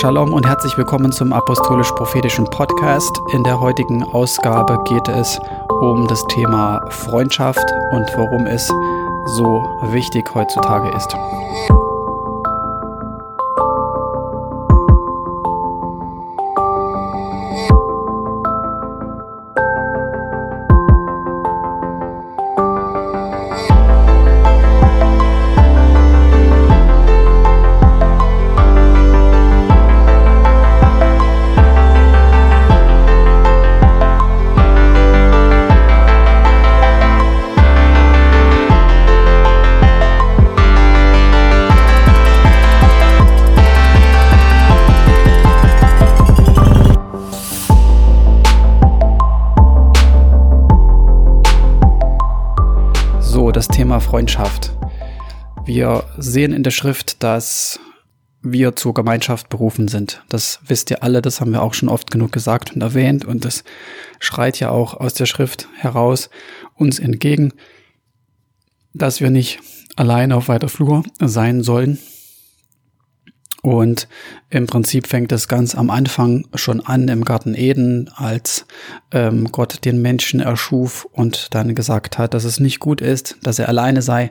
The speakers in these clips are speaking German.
Shalom und herzlich willkommen zum Apostolisch-Prophetischen Podcast. In der heutigen Ausgabe geht es um das Thema Freundschaft und warum es so wichtig heutzutage ist. Freundschaft. Wir sehen in der Schrift, dass wir zur Gemeinschaft berufen sind. Das wisst ihr alle, das haben wir auch schon oft genug gesagt und erwähnt und das schreit ja auch aus der Schrift heraus uns entgegen, dass wir nicht alleine auf weiter Flur sein sollen, und im Prinzip fängt es ganz am Anfang schon an im Garten Eden, als ähm, Gott den Menschen erschuf und dann gesagt hat, dass es nicht gut ist, dass er alleine sei,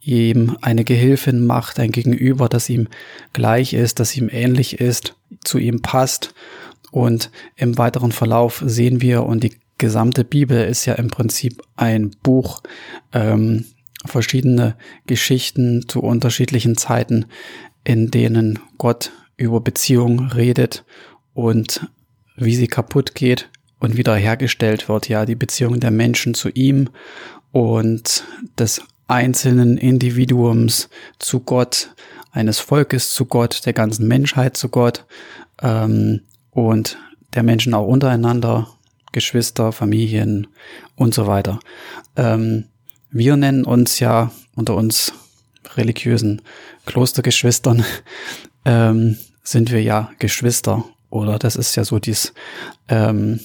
ihm eine Gehilfin macht, ein Gegenüber, das ihm gleich ist, das ihm ähnlich ist, zu ihm passt. Und im weiteren Verlauf sehen wir, und die gesamte Bibel ist ja im Prinzip ein Buch, ähm, verschiedene Geschichten zu unterschiedlichen Zeiten, in denen Gott über Beziehungen redet und wie sie kaputt geht und wieder hergestellt wird, ja, die Beziehung der Menschen zu ihm und des einzelnen Individuums zu Gott, eines Volkes zu Gott, der ganzen Menschheit zu Gott ähm, und der Menschen auch untereinander, Geschwister, Familien und so weiter. Ähm, wir nennen uns ja unter uns religiösen Klostergeschwistern ähm, sind wir ja Geschwister. Oder das ist ja so dies, ähm,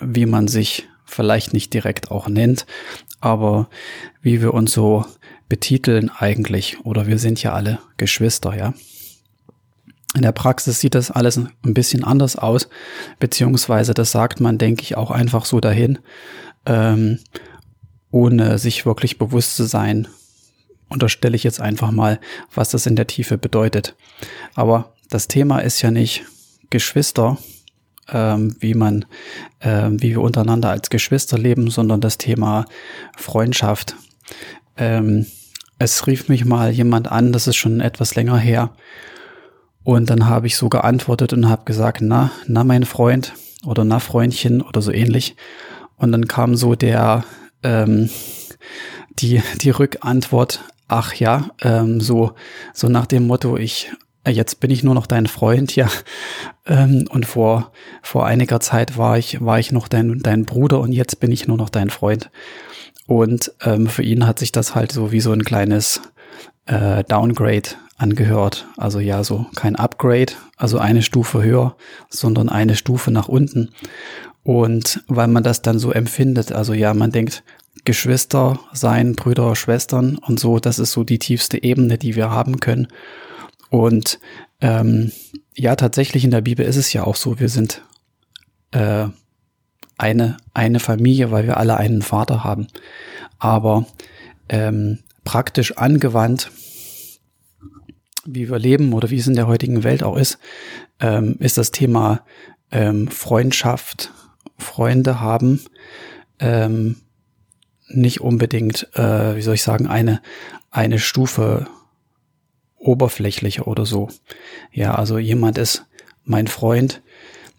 wie man sich vielleicht nicht direkt auch nennt, aber wie wir uns so betiteln eigentlich. Oder wir sind ja alle Geschwister, ja. In der Praxis sieht das alles ein bisschen anders aus, beziehungsweise das sagt man, denke ich, auch einfach so dahin, ähm, ohne sich wirklich bewusst zu sein, unterstelle ich jetzt einfach mal, was das in der Tiefe bedeutet. Aber das Thema ist ja nicht Geschwister, ähm, wie man, ähm, wie wir untereinander als Geschwister leben, sondern das Thema Freundschaft. Ähm, es rief mich mal jemand an, das ist schon etwas länger her. Und dann habe ich so geantwortet und habe gesagt, na, na mein Freund oder na Freundchen oder so ähnlich. Und dann kam so der, ähm, die, die Rückantwort, ach ja, ähm, so, so nach dem Motto, ich, äh, jetzt bin ich nur noch dein Freund, ja. Ähm, und vor, vor einiger Zeit war ich, war ich noch dein, dein Bruder und jetzt bin ich nur noch dein Freund. Und ähm, für ihn hat sich das halt so wie so ein kleines äh, Downgrade angehört. Also ja, so kein Upgrade, also eine Stufe höher, sondern eine Stufe nach unten. Und weil man das dann so empfindet, also ja, man denkt, Geschwister sein, Brüder, Schwestern und so. Das ist so die tiefste Ebene, die wir haben können. Und ähm, ja, tatsächlich in der Bibel ist es ja auch so, wir sind äh, eine, eine Familie, weil wir alle einen Vater haben. Aber ähm, praktisch angewandt, wie wir leben oder wie es in der heutigen Welt auch ist, ähm, ist das Thema ähm, Freundschaft, Freunde haben, ähm, nicht unbedingt, äh, wie soll ich sagen, eine, eine Stufe oberflächlicher oder so. Ja, also jemand ist mein Freund,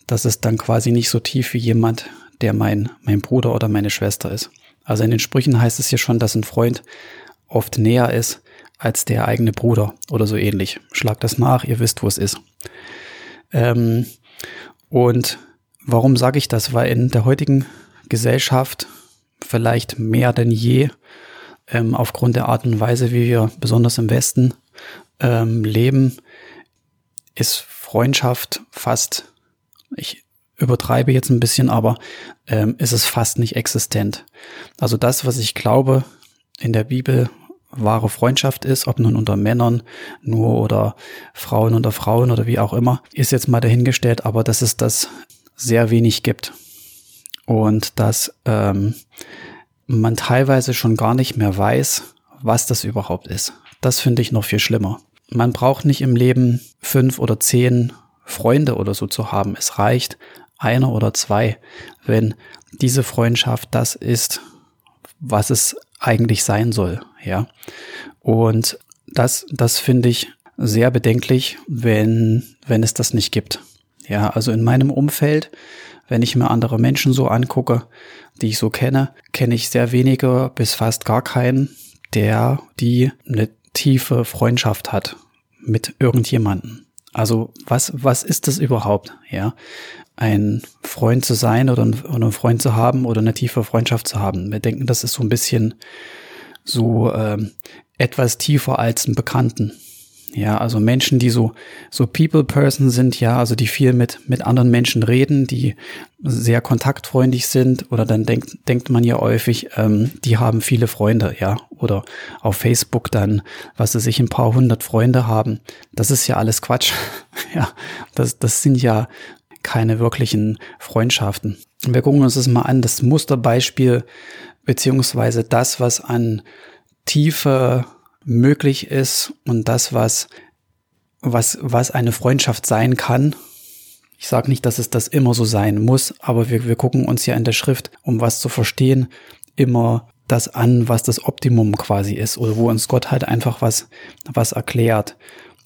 das ist dann quasi nicht so tief wie jemand, der mein, mein Bruder oder meine Schwester ist. Also in den Sprüchen heißt es hier schon, dass ein Freund oft näher ist als der eigene Bruder oder so ähnlich. Schlagt das nach, ihr wisst, wo es ist. Ähm, und warum sage ich das? Weil in der heutigen Gesellschaft vielleicht mehr denn je ähm, aufgrund der Art und Weise, wie wir besonders im Westen ähm, leben, ist Freundschaft fast, ich übertreibe jetzt ein bisschen, aber ähm, ist es fast nicht existent. Also das, was ich glaube in der Bibel, wahre Freundschaft ist, ob nun unter Männern nur oder Frauen unter Frauen oder wie auch immer, ist jetzt mal dahingestellt, aber dass es das sehr wenig gibt. Und dass ähm, man teilweise schon gar nicht mehr weiß, was das überhaupt ist. Das finde ich noch viel schlimmer. Man braucht nicht im Leben fünf oder zehn Freunde oder so zu haben. Es reicht einer oder zwei, wenn diese Freundschaft das ist, was es eigentlich sein soll, ja. Und das, das finde ich sehr bedenklich, wenn, wenn es das nicht gibt. Ja, also in meinem Umfeld, wenn ich mir andere Menschen so angucke, die ich so kenne, kenne ich sehr wenige bis fast gar keinen, der die eine tiefe Freundschaft hat mit irgendjemanden. Also was, was ist das überhaupt? Ja, ein Freund zu sein oder, ein, oder einen Freund zu haben oder eine tiefe Freundschaft zu haben. Wir denken, das ist so ein bisschen so ähm, etwas tiefer als ein Bekannten. Ja, also Menschen, die so, so People-Person sind, ja, also die viel mit, mit anderen Menschen reden, die sehr kontaktfreundlich sind, oder dann denkt, denkt man ja häufig, ähm, die haben viele Freunde, ja, oder auf Facebook dann, was sie sich ein paar hundert Freunde haben. Das ist ja alles Quatsch. ja, das, das sind ja keine wirklichen Freundschaften. Wir gucken uns das mal an, das Musterbeispiel, beziehungsweise das, was an Tiefe möglich ist und das, was, was, was eine Freundschaft sein kann. Ich sage nicht, dass es das immer so sein muss, aber wir, wir gucken uns ja in der Schrift, um was zu verstehen, immer das an, was das Optimum quasi ist oder wo uns Gott halt einfach was, was erklärt.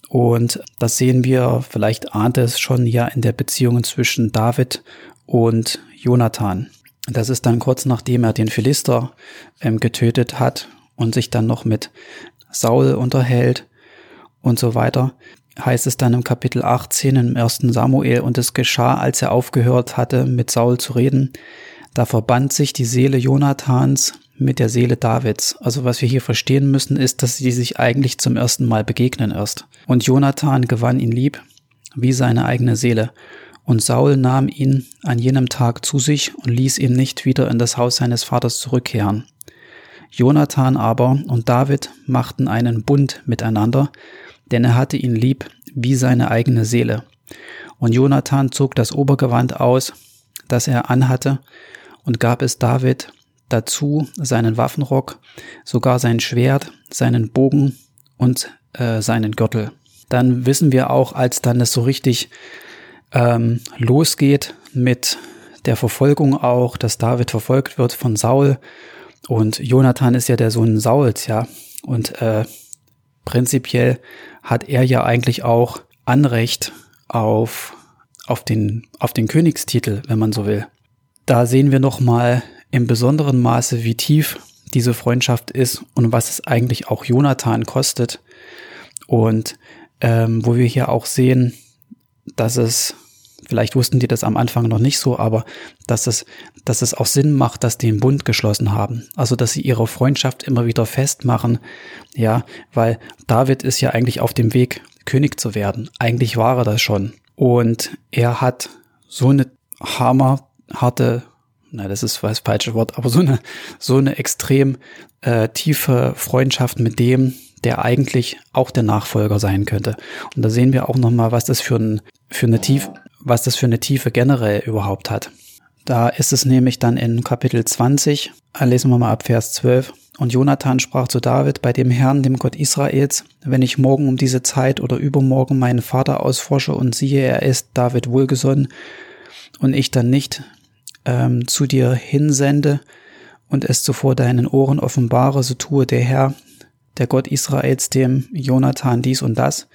Und das sehen wir, vielleicht ahnt es schon ja in der Beziehung zwischen David und Jonathan. Das ist dann kurz nachdem er den Philister ähm, getötet hat und sich dann noch mit Saul unterhält und so weiter, heißt es dann im Kapitel 18 im ersten Samuel, und es geschah, als er aufgehört hatte, mit Saul zu reden, da verband sich die Seele Jonathans mit der Seele Davids. Also was wir hier verstehen müssen, ist, dass sie sich eigentlich zum ersten Mal begegnen erst. Und Jonathan gewann ihn lieb, wie seine eigene Seele. Und Saul nahm ihn an jenem Tag zu sich und ließ ihn nicht wieder in das Haus seines Vaters zurückkehren. Jonathan aber und David machten einen Bund miteinander, denn er hatte ihn lieb wie seine eigene Seele. Und Jonathan zog das Obergewand aus, das er anhatte, und gab es David dazu seinen Waffenrock, sogar sein Schwert, seinen Bogen und äh, seinen Gürtel. Dann wissen wir auch, als dann es so richtig ähm, losgeht mit der Verfolgung auch, dass David verfolgt wird von Saul und Jonathan ist ja der Sohn Sauls, ja. Und äh, prinzipiell hat er ja eigentlich auch Anrecht auf, auf, den, auf den Königstitel, wenn man so will. Da sehen wir nochmal im besonderen Maße, wie tief diese Freundschaft ist und was es eigentlich auch Jonathan kostet. Und ähm, wo wir hier auch sehen, dass es Vielleicht wussten die das am Anfang noch nicht so, aber dass es, dass es auch Sinn macht, dass die einen Bund geschlossen haben. Also, dass sie ihre Freundschaft immer wieder festmachen. Ja, weil David ist ja eigentlich auf dem Weg, König zu werden. Eigentlich war er das schon. Und er hat so eine hammerharte, na, das ist das falsche Wort, aber so eine, so eine extrem äh, tiefe Freundschaft mit dem, der eigentlich auch der Nachfolger sein könnte. Und da sehen wir auch nochmal, was das für, ein, für eine Tief, was das für eine Tiefe generell überhaupt hat. Da ist es nämlich dann in Kapitel 20, äh, lesen wir mal ab Vers 12. Und Jonathan sprach zu David, bei dem Herrn, dem Gott Israels, wenn ich morgen um diese Zeit oder übermorgen meinen Vater ausforsche und siehe, er ist David wohlgesonnen und ich dann nicht ähm, zu dir hinsende und es zuvor deinen Ohren offenbare, so tue der Herr, der Gott Israels, dem Jonathan dies und das,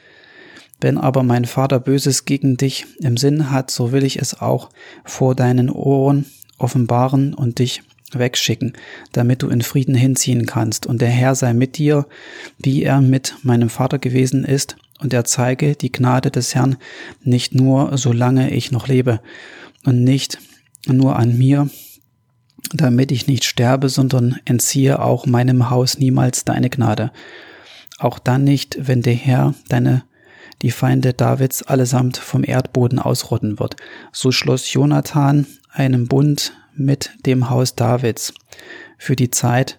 wenn aber mein Vater Böses gegen dich im Sinn hat, so will ich es auch vor deinen Ohren offenbaren und dich wegschicken, damit du in Frieden hinziehen kannst. Und der Herr sei mit dir, wie er mit meinem Vater gewesen ist, und er zeige die Gnade des Herrn nicht nur, solange ich noch lebe, und nicht nur an mir, damit ich nicht sterbe, sondern entziehe auch meinem Haus niemals deine Gnade. Auch dann nicht, wenn der Herr deine die Feinde Davids allesamt vom Erdboden ausrotten wird. So schloss Jonathan einen Bund mit dem Haus Davids für die Zeit,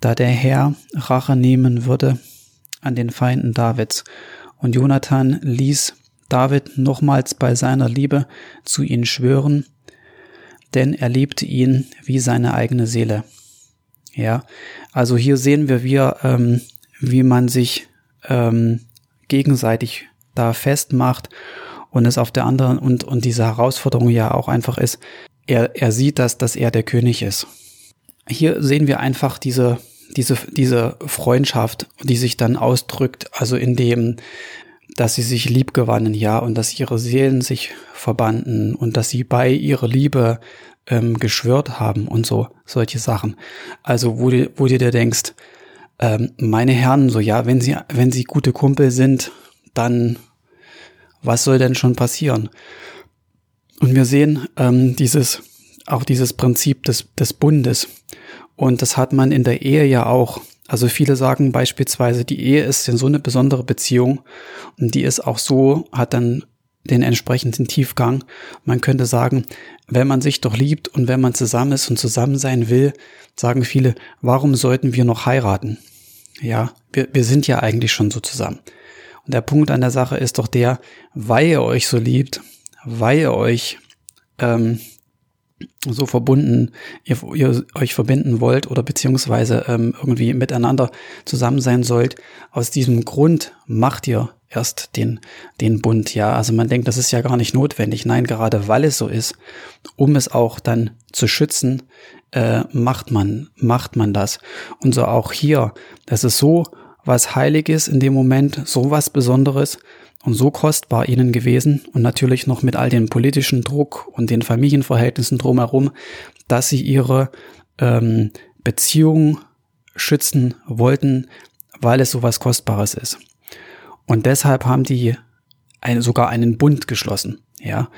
da der Herr Rache nehmen würde an den Feinden Davids. Und Jonathan ließ David nochmals bei seiner Liebe zu ihm schwören, denn er liebte ihn wie seine eigene Seele. Ja, also hier sehen wir, wie, ähm, wie man sich ähm, gegenseitig da festmacht und es auf der anderen und, und diese Herausforderung ja auch einfach ist, er, er sieht das, dass er der König ist. Hier sehen wir einfach diese, diese, diese Freundschaft, die sich dann ausdrückt, also in dem, dass sie sich lieb gewannen, ja, und dass ihre Seelen sich verbanden und dass sie bei ihrer Liebe ähm, geschwört haben und so, solche Sachen. Also, wo, du, wo du dir denkst, ähm, meine Herren, so ja, wenn sie, wenn sie gute Kumpel sind, dann was soll denn schon passieren? Und wir sehen ähm, dieses, auch dieses Prinzip des, des Bundes. Und das hat man in der Ehe ja auch. Also viele sagen beispielsweise, die Ehe ist ja so eine besondere Beziehung und die ist auch so, hat dann den entsprechenden Tiefgang. Man könnte sagen, wenn man sich doch liebt und wenn man zusammen ist und zusammen sein will, sagen viele, warum sollten wir noch heiraten? Ja, wir, wir sind ja eigentlich schon so zusammen. Und der Punkt an der Sache ist doch der, weil ihr euch so liebt, weil ihr euch ähm, so verbunden, ihr, ihr euch verbinden wollt oder beziehungsweise ähm, irgendwie miteinander zusammen sein sollt, aus diesem Grund macht ihr erst den, den Bund, ja. Also man denkt, das ist ja gar nicht notwendig. Nein, gerade weil es so ist, um es auch dann zu schützen, äh, macht man, macht man das. Und so auch hier, das ist so was Heiliges in dem Moment, so was Besonderes und so kostbar ihnen gewesen und natürlich noch mit all dem politischen Druck und den Familienverhältnissen drumherum, dass sie ihre ähm, Beziehung schützen wollten, weil es so was Kostbares ist. Und deshalb haben die eine, sogar einen Bund geschlossen. Ja,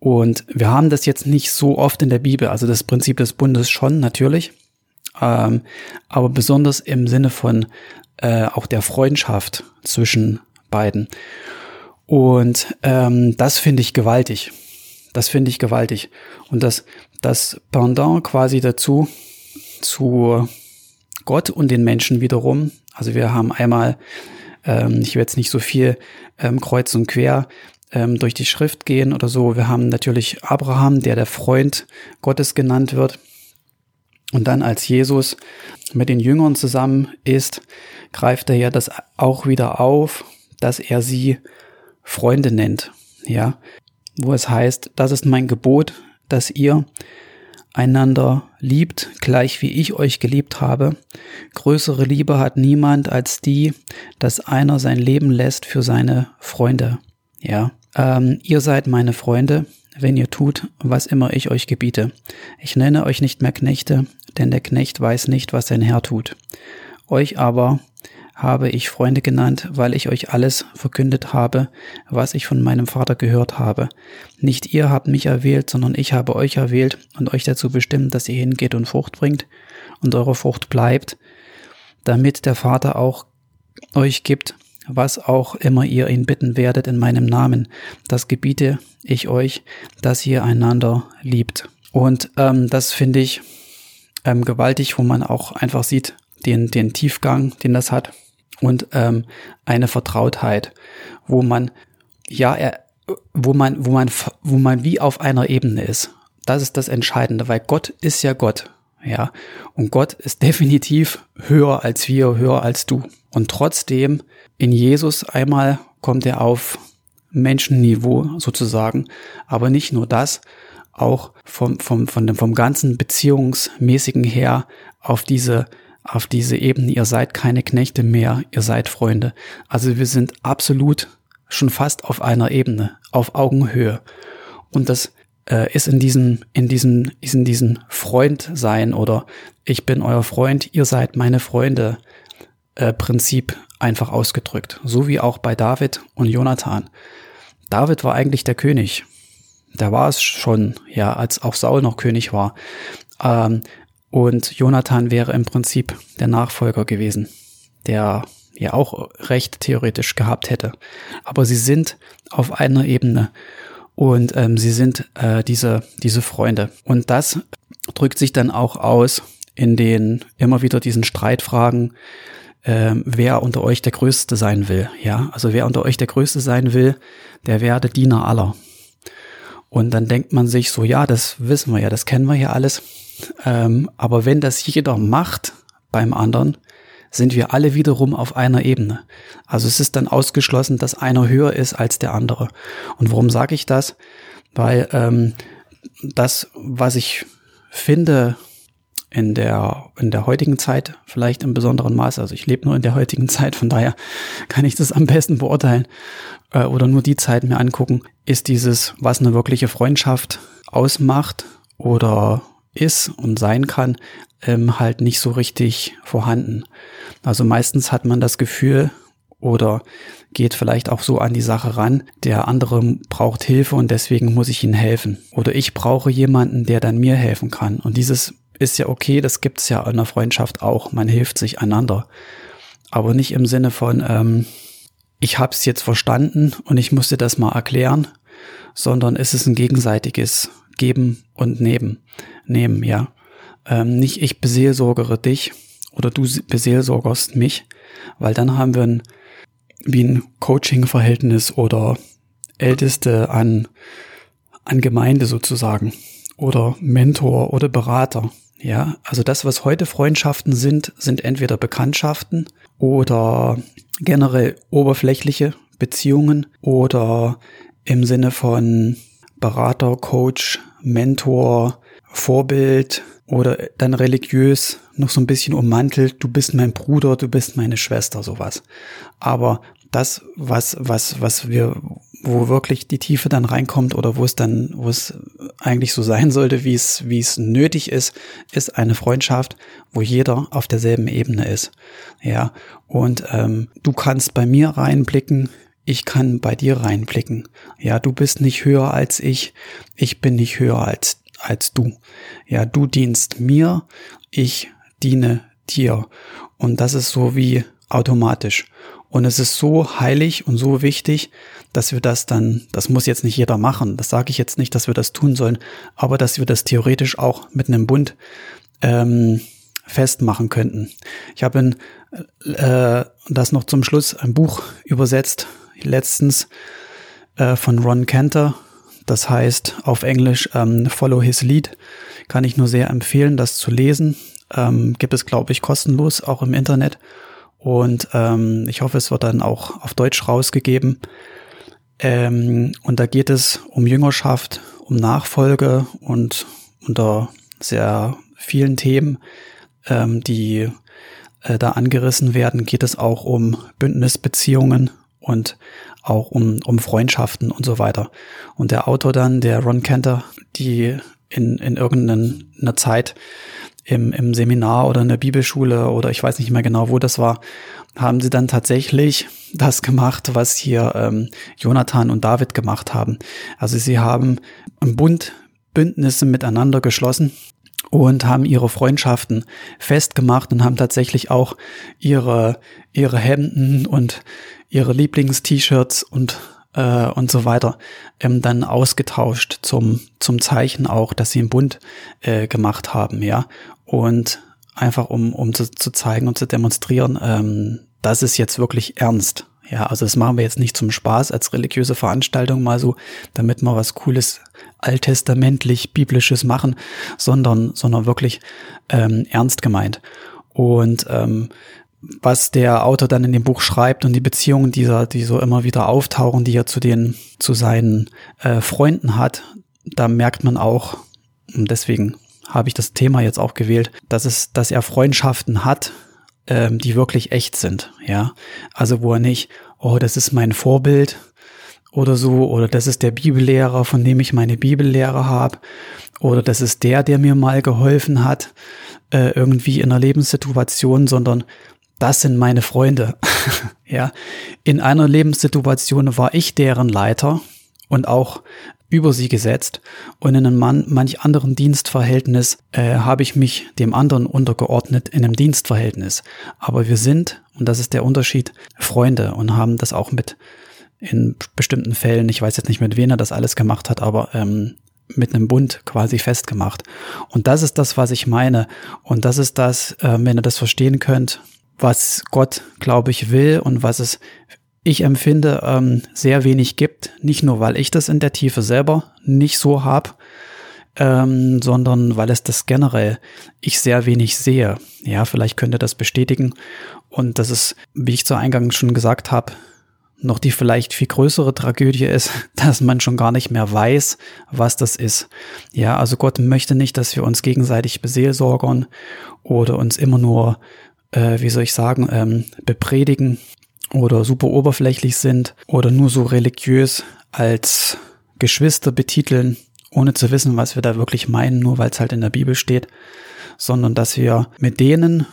und wir haben das jetzt nicht so oft in der Bibel, also das Prinzip des Bundes schon natürlich, ähm, aber besonders im Sinne von äh, auch der Freundschaft zwischen beiden. Und ähm, das finde ich gewaltig. Das finde ich gewaltig. Und das, das Pendant quasi dazu, zu Gott und den Menschen wiederum. Also wir haben einmal, ähm, ich will jetzt nicht so viel ähm, kreuz und quer ähm, durch die Schrift gehen oder so. Wir haben natürlich Abraham, der der Freund Gottes genannt wird. Und dann als Jesus mit den Jüngern zusammen ist, greift er ja das auch wieder auf, dass er sie Freunde nennt, ja, wo es heißt, das ist mein Gebot, dass ihr einander liebt, gleich wie ich euch geliebt habe. Größere Liebe hat niemand als die, dass einer sein Leben lässt für seine Freunde. Ja, ähm, ihr seid meine Freunde, wenn ihr tut, was immer ich euch gebiete. Ich nenne euch nicht mehr Knechte, denn der Knecht weiß nicht, was sein Herr tut. Euch aber habe ich Freunde genannt, weil ich euch alles verkündet habe, was ich von meinem Vater gehört habe. Nicht ihr habt mich erwählt, sondern ich habe euch erwählt und euch dazu bestimmt, dass ihr hingeht und Frucht bringt und eure Frucht bleibt, damit der Vater auch euch gibt, was auch immer ihr ihn bitten werdet in meinem Namen. Das gebiete ich euch, dass ihr einander liebt. Und ähm, das finde ich ähm, gewaltig, wo man auch einfach sieht, den, den Tiefgang, den das hat und ähm, eine Vertrautheit, wo man ja, er, wo man, wo man, wo man wie auf einer Ebene ist. Das ist das Entscheidende, weil Gott ist ja Gott, ja, und Gott ist definitiv höher als wir, höher als du. Und trotzdem in Jesus einmal kommt er auf Menschenniveau sozusagen, aber nicht nur das, auch vom, vom, von dem, vom ganzen Beziehungsmäßigen her auf diese auf diese Ebene, ihr seid keine Knechte mehr, ihr seid Freunde. Also wir sind absolut schon fast auf einer Ebene, auf Augenhöhe. Und das äh, ist in diesem, in diesem, ist in diesem Freund sein oder ich bin euer Freund, ihr seid meine Freunde äh, Prinzip einfach ausgedrückt. So wie auch bei David und Jonathan. David war eigentlich der König. Der war es schon, ja, als auch Saul noch König war. Ähm, und Jonathan wäre im Prinzip der Nachfolger gewesen, der ja auch Recht theoretisch gehabt hätte. Aber sie sind auf einer Ebene und ähm, sie sind äh, diese, diese Freunde. Und das drückt sich dann auch aus in denen immer wieder diesen Streitfragen, äh, wer unter euch der Größte sein will. Ja, also wer unter euch der Größte sein will, der werde Diener aller. Und dann denkt man sich so, ja, das wissen wir ja, das kennen wir ja alles. Ähm, aber wenn das jeder macht beim anderen, sind wir alle wiederum auf einer Ebene. Also es ist dann ausgeschlossen, dass einer höher ist als der andere. Und warum sage ich das? Weil ähm, das, was ich finde, in der, in der heutigen Zeit vielleicht im besonderen Maße. Also ich lebe nur in der heutigen Zeit, von daher kann ich das am besten beurteilen äh, oder nur die Zeit mir angucken, ist dieses, was eine wirkliche Freundschaft ausmacht oder ist und sein kann, ähm, halt nicht so richtig vorhanden. Also meistens hat man das Gefühl oder geht vielleicht auch so an die Sache ran, der andere braucht Hilfe und deswegen muss ich ihm helfen. Oder ich brauche jemanden, der dann mir helfen kann. Und dieses ist ja okay, das gibt's ja in der Freundschaft auch. Man hilft sich einander. Aber nicht im Sinne von, ähm, ich hab's jetzt verstanden und ich musste das mal erklären, sondern es ist ein gegenseitiges Geben und Neben, Nehmen, ja. Ähm, nicht ich beseelsorgere dich oder du beseelsorgerst mich, weil dann haben wir ein, wie ein Coaching-Verhältnis oder Älteste an, an Gemeinde sozusagen oder Mentor oder Berater. Ja, also das, was heute Freundschaften sind, sind entweder Bekanntschaften oder generell oberflächliche Beziehungen oder im Sinne von Berater, Coach, Mentor, Vorbild oder dann religiös noch so ein bisschen ummantelt, du bist mein Bruder, du bist meine Schwester, sowas. Aber das, was, was, was wir, wo wirklich die Tiefe dann reinkommt oder wo es dann, wo es eigentlich so sein sollte, wie es, wie es nötig ist, ist eine Freundschaft, wo jeder auf derselben Ebene ist. Ja, und ähm, du kannst bei mir reinblicken, ich kann bei dir reinblicken. Ja, du bist nicht höher als ich, ich bin nicht höher als, als du. Ja, du dienst mir, ich diene dir. Und das ist so wie automatisch. Und es ist so heilig und so wichtig, dass wir das dann, das muss jetzt nicht jeder machen, das sage ich jetzt nicht, dass wir das tun sollen, aber dass wir das theoretisch auch mit einem Bund ähm, festmachen könnten. Ich habe in, äh, das noch zum Schluss ein Buch übersetzt, letztens äh, von Ron Cantor, das heißt auf Englisch ähm, Follow His Lead, kann ich nur sehr empfehlen, das zu lesen. Ähm, gibt es, glaube ich, kostenlos auch im Internet. Und ähm, ich hoffe, es wird dann auch auf Deutsch rausgegeben. Ähm, und da geht es um Jüngerschaft, um Nachfolge und unter sehr vielen Themen, ähm, die äh, da angerissen werden, geht es auch um Bündnisbeziehungen und auch um, um Freundschaften und so weiter. Und der Autor dann, der Ron Cantor, die in, in irgendeiner Zeit im, im Seminar oder in der Bibelschule oder ich weiß nicht mehr genau, wo das war, haben sie dann tatsächlich das gemacht, was hier ähm, Jonathan und David gemacht haben. Also sie haben im Bund Bündnisse miteinander geschlossen und haben ihre Freundschaften festgemacht und haben tatsächlich auch ihre, ihre Hemden und ihre Lieblings-T-Shirts und äh, und so weiter ähm, dann ausgetauscht zum zum Zeichen auch, dass sie einen Bund äh, gemacht haben, ja und einfach um, um zu, zu zeigen und zu demonstrieren, ähm, das ist jetzt wirklich ernst. Ja, also das machen wir jetzt nicht zum Spaß als religiöse Veranstaltung mal so, damit wir was Cooles, alttestamentlich, biblisches machen, sondern, sondern wirklich ähm, ernst gemeint. Und ähm, was der Autor dann in dem Buch schreibt und die Beziehungen, die, er, die so immer wieder auftauchen, die er zu den, zu seinen äh, Freunden hat, da merkt man auch, und deswegen habe ich das Thema jetzt auch gewählt, dass es, dass er Freundschaften hat, ähm, die wirklich echt sind, ja. Also wo er nicht, oh, das ist mein Vorbild oder so, oder das ist der Bibellehrer, von dem ich meine Bibellehre habe, oder das ist der, der mir mal geholfen hat, äh, irgendwie in einer Lebenssituation, sondern das sind meine Freunde. ja, in einer Lebenssituation war ich deren Leiter und auch über sie gesetzt und in einem man manch anderen Dienstverhältnis äh, habe ich mich dem anderen untergeordnet in einem Dienstverhältnis. Aber wir sind, und das ist der Unterschied, Freunde und haben das auch mit in bestimmten Fällen, ich weiß jetzt nicht mit wem er das alles gemacht hat, aber ähm, mit einem Bund quasi festgemacht. Und das ist das, was ich meine. Und das ist das, äh, wenn ihr das verstehen könnt, was Gott, glaube ich, will und was es, ich empfinde, ähm, sehr wenig gibt. Nicht nur, weil ich das in der Tiefe selber nicht so habe, ähm, sondern weil es das generell ich sehr wenig sehe. Ja, vielleicht könnt ihr das bestätigen. Und das ist, wie ich zu Eingang schon gesagt habe, noch die vielleicht viel größere Tragödie ist, dass man schon gar nicht mehr weiß, was das ist. Ja, also Gott möchte nicht, dass wir uns gegenseitig beseelsorgern oder uns immer nur, äh, wie soll ich sagen, ähm, bepredigen oder super oberflächlich sind oder nur so religiös als Geschwister betiteln, ohne zu wissen, was wir da wirklich meinen, nur weil es halt in der Bibel steht, sondern dass wir mit denen,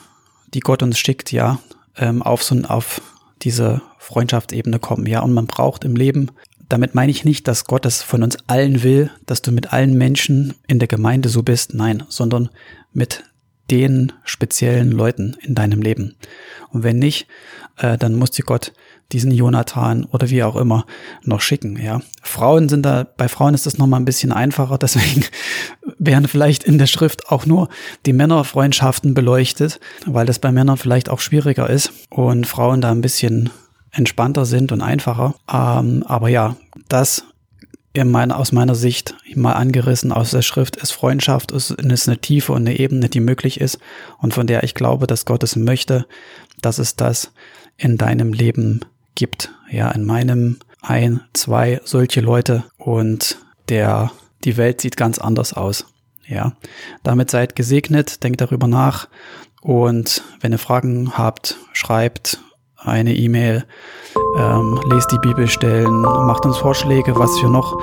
die Gott uns schickt, ja, ähm, auf so auf diese Freundschaftsebene kommen, ja. Und man braucht im Leben, damit meine ich nicht, dass Gott es von uns allen will, dass du mit allen Menschen in der Gemeinde so bist, nein, sondern mit den speziellen Leuten in deinem Leben. Und wenn nicht, äh, dann muss dir Gott diesen Jonathan oder wie auch immer noch schicken, ja. Frauen sind da, bei Frauen ist das nochmal ein bisschen einfacher, deswegen werden vielleicht in der Schrift auch nur die Männerfreundschaften beleuchtet, weil das bei Männern vielleicht auch schwieriger ist und Frauen da ein bisschen entspannter sind und einfacher. Ähm, aber ja, das in meiner, aus meiner Sicht mal angerissen aus der Schrift ist Freundschaft, ist, ist eine Tiefe und eine Ebene, die möglich ist und von der ich glaube, dass Gott es möchte, dass es das in deinem Leben gibt. Ja, in meinem ein, zwei solche Leute und der, die Welt sieht ganz anders aus. Ja, damit seid gesegnet, denkt darüber nach und wenn ihr Fragen habt, schreibt eine E-Mail, ähm, lest die Bibelstellen, macht uns Vorschläge, was wir noch,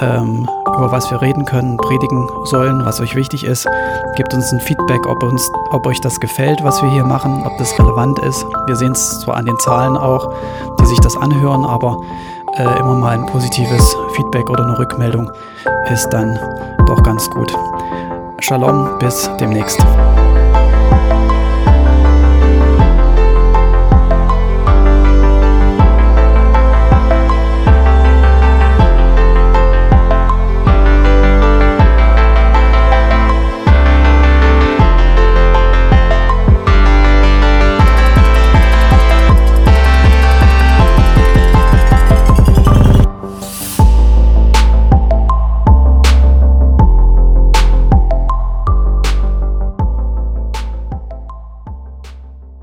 ähm, über was wir reden können, predigen sollen, was euch wichtig ist. Gebt uns ein Feedback, ob, uns, ob euch das gefällt, was wir hier machen, ob das relevant ist. Wir sehen es zwar an den Zahlen auch, die sich das anhören, aber äh, immer mal ein positives Feedback oder eine Rückmeldung ist dann doch ganz gut. Shalom, bis demnächst.